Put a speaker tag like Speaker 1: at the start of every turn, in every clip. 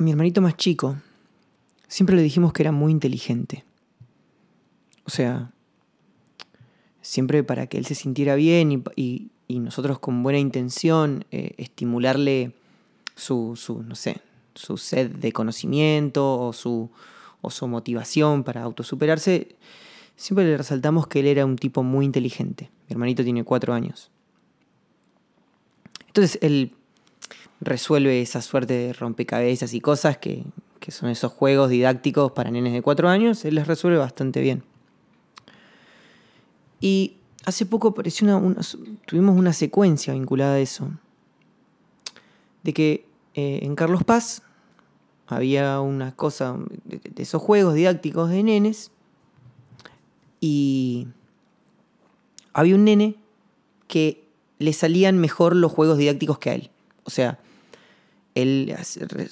Speaker 1: a mi hermanito más chico siempre le dijimos que era muy inteligente. O sea, siempre para que él se sintiera bien y, nosotros con buena intención eh, estimularle su, su, no sé, su sed de conocimiento o su, o su motivación para autosuperarse, siempre le resaltamos que él era un tipo muy inteligente. Mi hermanito tiene cuatro años. Entonces él resuelve esa suerte de rompecabezas y cosas que, son esos juegos didácticos para nenes de cuatro años, él les resuelve bastante bien. Y hace poco apareció una, tuvimos una secuencia vinculada a eso, de que eh, en Carlos Paz había una cosa de, esos juegos didácticos de nenes y había un nene que le salían mejor los juegos didácticos que a él. O sea, él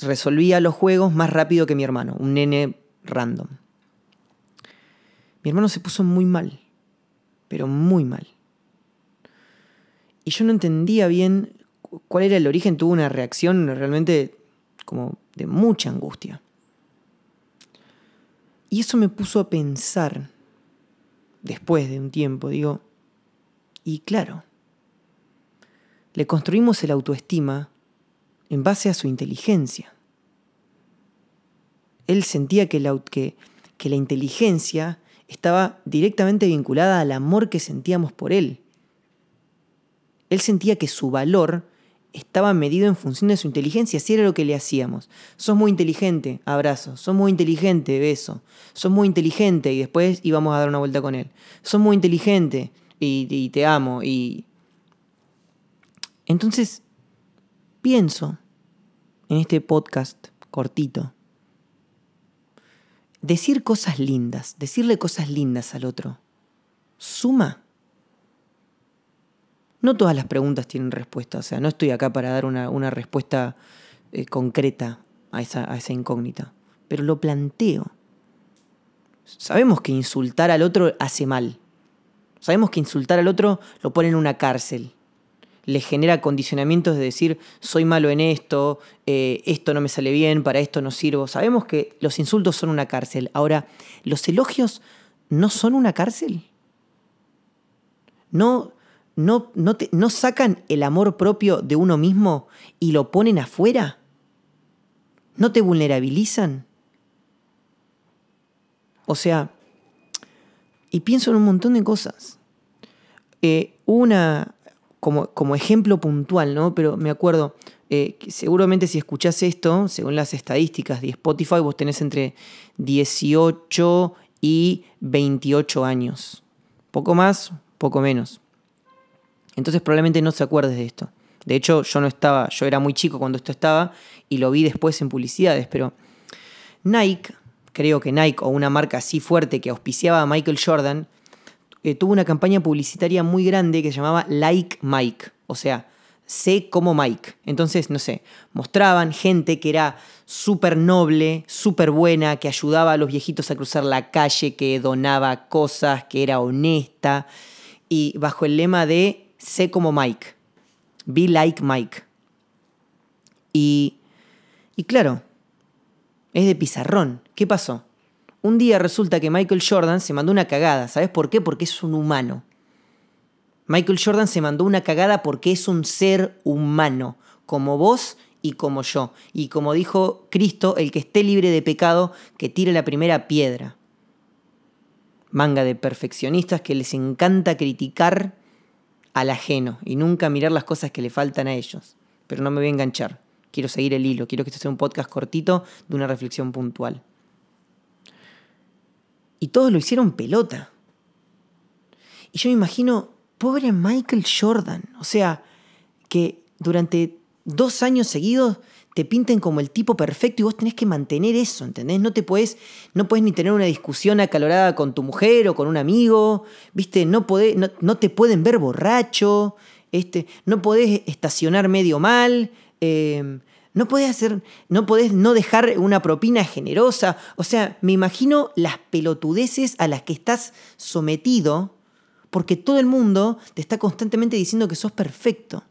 Speaker 1: resolvía los juegos más rápido que mi hermano, un nene random. Mi hermano se puso muy mal, pero muy mal. Y yo no entendía bien cuál era el origen, tuvo una reacción realmente como de mucha angustia. Y eso me puso a pensar, después de un tiempo, digo, y claro, le construimos el autoestima en base a su inteligencia. Él sentía que la, que, la inteligencia estaba directamente vinculada al amor que sentíamos por él. Él sentía que su valor estaba medido en función de su inteligencia, si era lo que le hacíamos. Sos muy inteligente, abrazo. Sos muy inteligente, beso. Sos muy inteligente y después íbamos a dar una vuelta con él. Sos muy inteligente y, y te amo. Y... Entonces, pienso en este podcast cortito. Decir cosas lindas, decirle cosas lindas al otro, suma no todas las preguntas tienen respuesta, o sea, no estoy acá para dar una, respuesta eh, concreta a esa, a esa incógnita, pero lo planteo. Sabemos que insultar al otro hace mal. Sabemos que insultar al otro lo pone en una cárcel. Le genera condicionamientos de decir, soy malo en esto, eh, esto no me sale bien, para esto no sirvo. Sabemos que los insultos son una cárcel. Ahora, ¿los elogios no son una cárcel? No, no, no, sacan el amor propio de uno mismo y lo ponen afuera? ¿No te vulnerabilizan? O sea, y pienso en un montón de cosas. Eh, una, como, ejemplo puntual, ¿no? Pero me acuerdo, eh, seguramente si escuchás esto, según las estadísticas de Spotify, vos tenés entre 18 y 28 años. Poco más, poco menos. Entonces probablemente no se acuerdes de esto. De hecho, yo no estaba, yo era muy chico cuando esto estaba y lo vi después en publicidades, pero Nike, creo que Nike o una marca así fuerte que auspiciaba a Michael Jordan, eh, tuvo una campaña publicitaria muy grande que se llamaba Like Mike, o sea, sé como Mike. Entonces, no sé, mostraban gente que era súper noble, súper buena, que ayudaba a los viejitos a cruzar la calle, que donaba cosas, que era honesta, y bajo el lema de sé como Mike. Be like Mike. Y, y claro, es de pizarrón. ¿Qué pasó? Un día resulta que Michael Jordan se mandó una cagada. ¿Sabes por qué? Porque es un humano. Michael Jordan se mandó una cagada porque es un ser humano, como vos y como yo. Y como dijo Cristo, el que esté libre de pecado, que tire la primera piedra. Manga de perfeccionistas que les encanta criticar al ajeno y nunca mirar las cosas que le faltan a ellos. Pero no me voy a enganchar. Quiero seguir el hilo. Quiero que esto sea un podcast cortito de una reflexión puntual. Y todos lo hicieron pelota. Y yo me imagino, pobre Michael Jordan. O sea, que durante dos años seguidos te pinten como el tipo perfecto y vos tenés que mantener eso, ¿entendés? No te puedes, no puedes ni tener una discusión acalorada con tu mujer o con un amigo, ¿viste? No, no, te pueden ver borracho, este, no podés estacionar medio mal, em, no podés hacer, no podés no dejar una propina generosa. O sea, me imagino las pelotudeces a las que estás sometido porque todo el mundo te está constantemente diciendo que sos perfecto.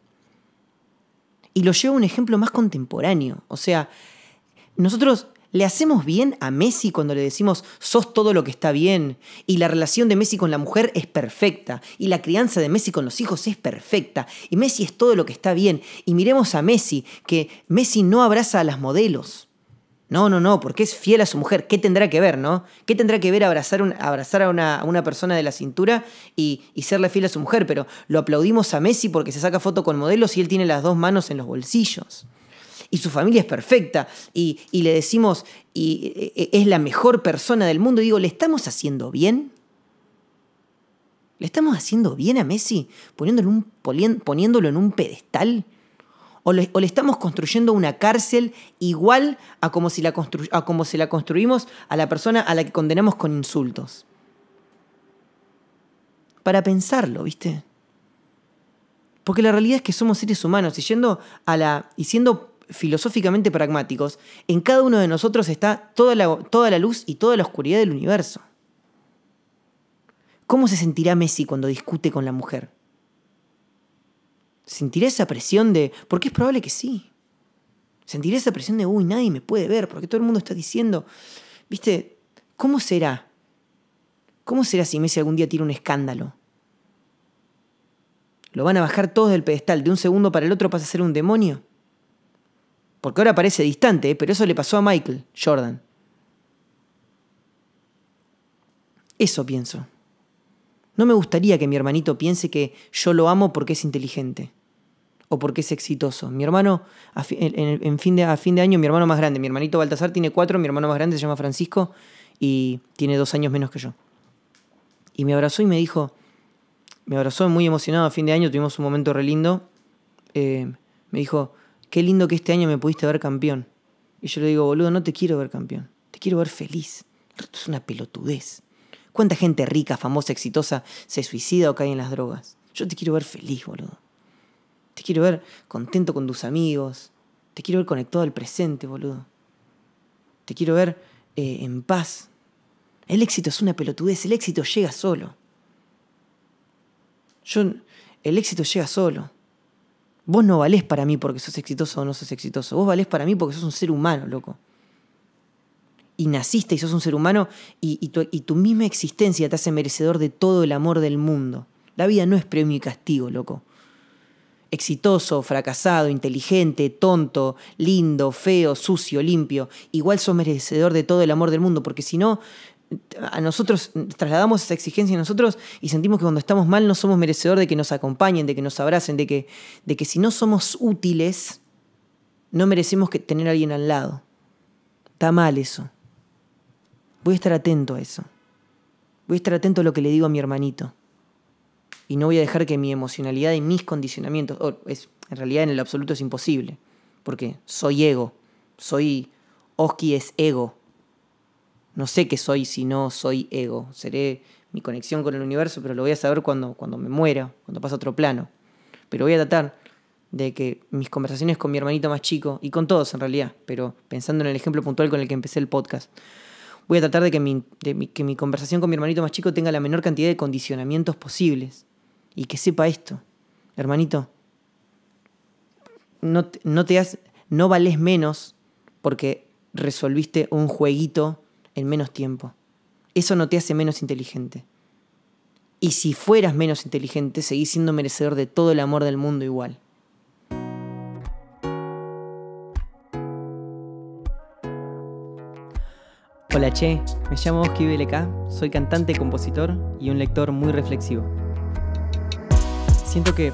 Speaker 1: Y lo llevo a un ejemplo más contemporáneo. O sea, nosotros le hacemos bien a Messi cuando le decimos sos todo lo que está bien y la relación de Messi con la mujer es perfecta y la crianza de Messi con los hijos es perfecta y Messi es todo lo que está bien y miremos a Messi que Messi no abraza a las modelos. No, no, no, porque es fiel a su mujer. ¿Qué tendrá que ver, no? ¿Qué tendrá que ver abrazar, abrazar a, una, a, una, persona de la cintura y, y, serle fiel a su mujer? Pero lo aplaudimos a Messi porque se saca foto con modelos y él tiene las dos manos en los bolsillos y su familia es perfecta y, le decimos, y e, e, es la mejor persona del mundo, y digo, ¿le estamos haciendo bien? ¿Le estamos haciendo bien a Messi poniéndolo, un, poniéndolo en un pedestal? ¿O le, ¿O le, estamos construyendo una cárcel igual a como, si la a como se la construimos a la persona a la que condenamos con insultos? Para pensarlo, ¿viste? Porque la realidad es que somos seres humanos y yendo a la. y siendo filosóficamente pragmáticos, en cada uno de nosotros está toda la, toda la luz y toda la oscuridad del universo. ¿Cómo se sentirá Messi cuando discute con la mujer? ¿Sentirá esa presión de... Porque es probable que sí. Sentirá esa presión de, uy, nadie me puede ver, porque todo el mundo está diciendo, viste, ¿cómo será? ¿Cómo será si Messi algún día tira un escándalo? ¿Lo van a bajar todos del pedestal? ¿De un segundo para el otro pasa a ser un demonio? Porque ahora parece distante, ¿eh? pero eso le pasó a Michael Jordan. Eso pienso. No me gustaría que mi hermanito piense que yo lo amo porque es inteligente o porque es exitoso. Mi hermano, a fin, de, a fin de año, mi hermano más grande, mi hermanito Baltasar tiene cuatro, mi hermano más grande se llama Francisco y tiene dos años menos que yo. Y me abrazó y me dijo, me abrazó muy emocionado a fin de año, tuvimos un momento re lindo. Eh, me dijo, qué lindo que este año me pudiste ver campeón. Y yo le digo, boludo, no te quiero ver campeón, te quiero ver feliz. Esto es una pelotudez. ¿Cuánta gente rica, famosa, exitosa se suicida o cae en las drogas? Yo te quiero ver feliz, boludo. Te quiero ver contento con tus amigos. Te quiero ver conectado al presente, boludo. Te quiero ver eh, en paz. El éxito es una pelotudez, el éxito llega solo. Yo, el éxito llega solo. Vos no valés para mí porque sos exitoso o no sos exitoso. Vos valés para mí porque sos un ser humano, loco. Y naciste y sos un ser humano y, tu, y tu misma existencia te hace merecedor de todo el amor del mundo. La vida no es premio y castigo, loco. Exitoso, fracasado, inteligente, tonto, lindo, feo, sucio, limpio. Igual sos merecedor de todo el amor del mundo, porque si no, a nosotros trasladamos esa exigencia a nosotros y sentimos que cuando estamos mal no somos merecedores de que nos acompañen, de que nos abracen, de que, de que si no somos útiles, no merecemos tener a alguien al lado. Está mal eso. Voy a estar atento a eso. Voy a estar atento a lo que le digo a mi hermanito. Y no voy a dejar que mi emocionalidad y mis condicionamientos, es, en realidad en el absoluto es imposible, porque soy ego, soy, Oski es ego, no sé qué soy si no soy ego. Seré mi conexión con el universo, pero lo voy a saber cuando, cuando me muera, cuando pase a otro plano. Pero voy a tratar de que mis conversaciones con mi hermanito más chico, y con todos en realidad, pero pensando en el ejemplo puntual con el que empecé el podcast, voy a tratar de que mi, que mi conversación con mi hermanito más chico tenga la menor cantidad de condicionamientos posibles. Y que sepa esto, hermanito, no, no te has, no vales menos porque resolviste un jueguito en menos tiempo. Eso no te hace menos inteligente. Y si fueras menos inteligente, seguís siendo merecedor de todo el amor del mundo igual. Hola Che, me llamo Oski BLK, soy cantante, compositor y un lector muy reflexivo. Siento que